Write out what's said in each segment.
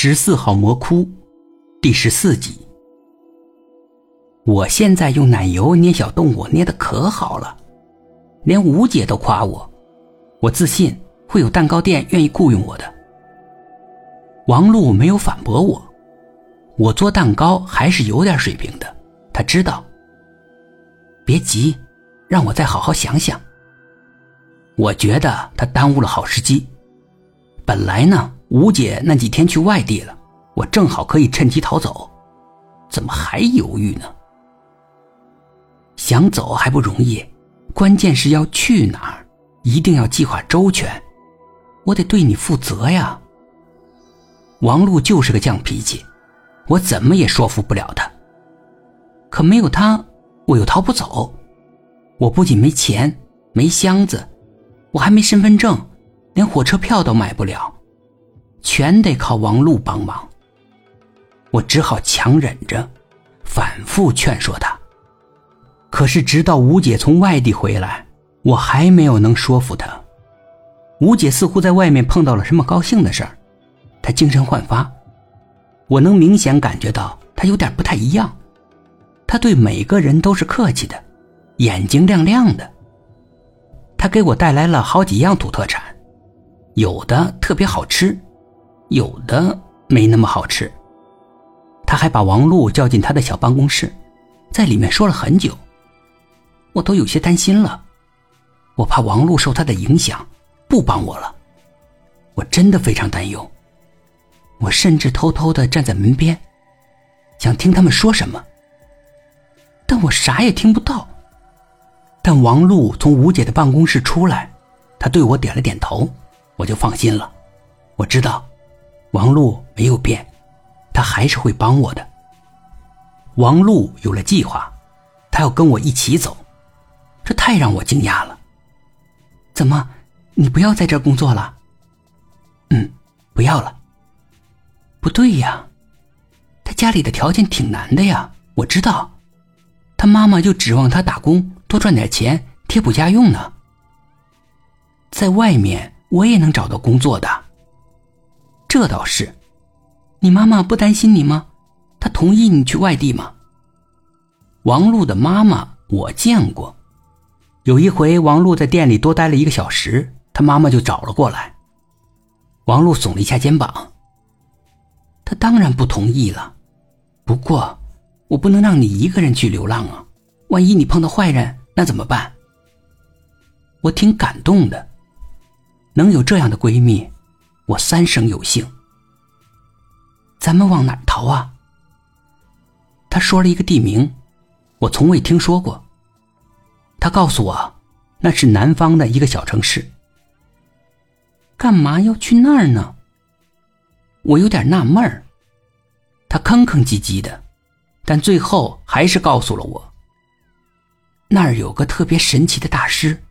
十四号魔窟，第十四集。我现在用奶油捏小动物捏的可好了，连吴姐都夸我，我自信会有蛋糕店愿意雇佣我的。王璐没有反驳我，我做蛋糕还是有点水平的，他知道。别急，让我再好好想想。我觉得他耽误了好时机，本来呢。吴姐那几天去外地了，我正好可以趁机逃走，怎么还犹豫呢？想走还不容易，关键是要去哪儿，一定要计划周全。我得对你负责呀。王璐就是个犟脾气，我怎么也说服不了他。可没有他，我又逃不走。我不仅没钱，没箱子，我还没身份证，连火车票都买不了。全得靠王璐帮忙，我只好强忍着，反复劝说他。可是直到吴姐从外地回来，我还没有能说服她。吴姐似乎在外面碰到了什么高兴的事儿，她精神焕发，我能明显感觉到她有点不太一样。她对每个人都是客气的，眼睛亮亮的。她给我带来了好几样土特产，有的特别好吃。有的没那么好吃。他还把王璐叫进他的小办公室，在里面说了很久，我都有些担心了。我怕王璐受他的影响，不帮我了。我真的非常担忧。我甚至偷偷的站在门边，想听他们说什么，但我啥也听不到。但王璐从吴姐的办公室出来，他对我点了点头，我就放心了。我知道。王璐没有变，他还是会帮我的。王璐有了计划，他要跟我一起走，这太让我惊讶了。怎么，你不要在这工作了？嗯，不要了。不对呀，他家里的条件挺难的呀，我知道。他妈妈就指望他打工多赚点钱贴补家用呢。在外面我也能找到工作的。这倒是，你妈妈不担心你吗？她同意你去外地吗？王璐的妈妈我见过，有一回王璐在店里多待了一个小时，她妈妈就找了过来。王璐耸了一下肩膀，她当然不同意了。不过，我不能让你一个人去流浪啊，万一你碰到坏人，那怎么办？我挺感动的，能有这样的闺蜜。我三生有幸。咱们往哪逃啊？他说了一个地名，我从未听说过。他告诉我，那是南方的一个小城市。干嘛要去那儿呢？我有点纳闷儿。他吭吭唧唧的，但最后还是告诉了我。那儿有个特别神奇的大师，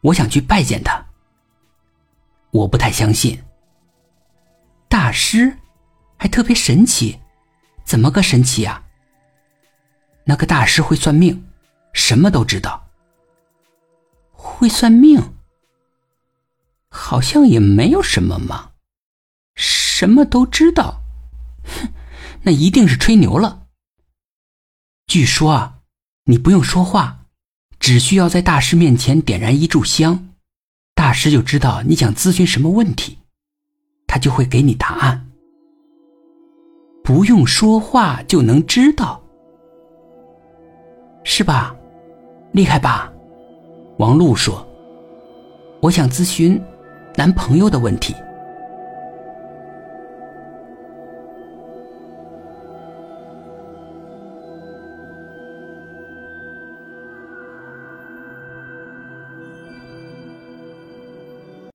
我想去拜见他。我不太相信。大师，还特别神奇，怎么个神奇呀？那个大师会算命，什么都知道。会算命，好像也没有什么嘛。什么都知道，哼，那一定是吹牛了。据说啊，你不用说话，只需要在大师面前点燃一炷香，大师就知道你想咨询什么问题。他就会给你答案，不用说话就能知道，是吧？厉害吧？王璐说：“我想咨询男朋友的问题。”